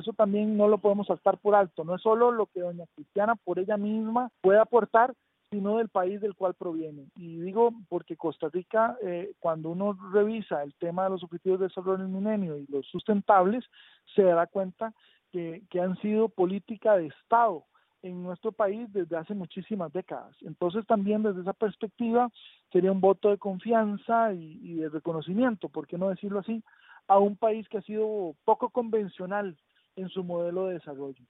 Eso también no lo podemos saltar por alto. No es solo lo que doña Cristiana por ella misma puede aportar, sino del país del cual proviene. Y digo porque Costa Rica, eh, cuando uno revisa el tema de los objetivos de desarrollo del milenio y los sustentables, se dará cuenta que, han sido política de Estado en nuestro país desde hace muchísimas décadas. Entonces también desde esa perspectiva sería un voto de confianza y, y de reconocimiento, por qué no decirlo así, a un país que ha sido poco convencional en su modelo de desarrollo.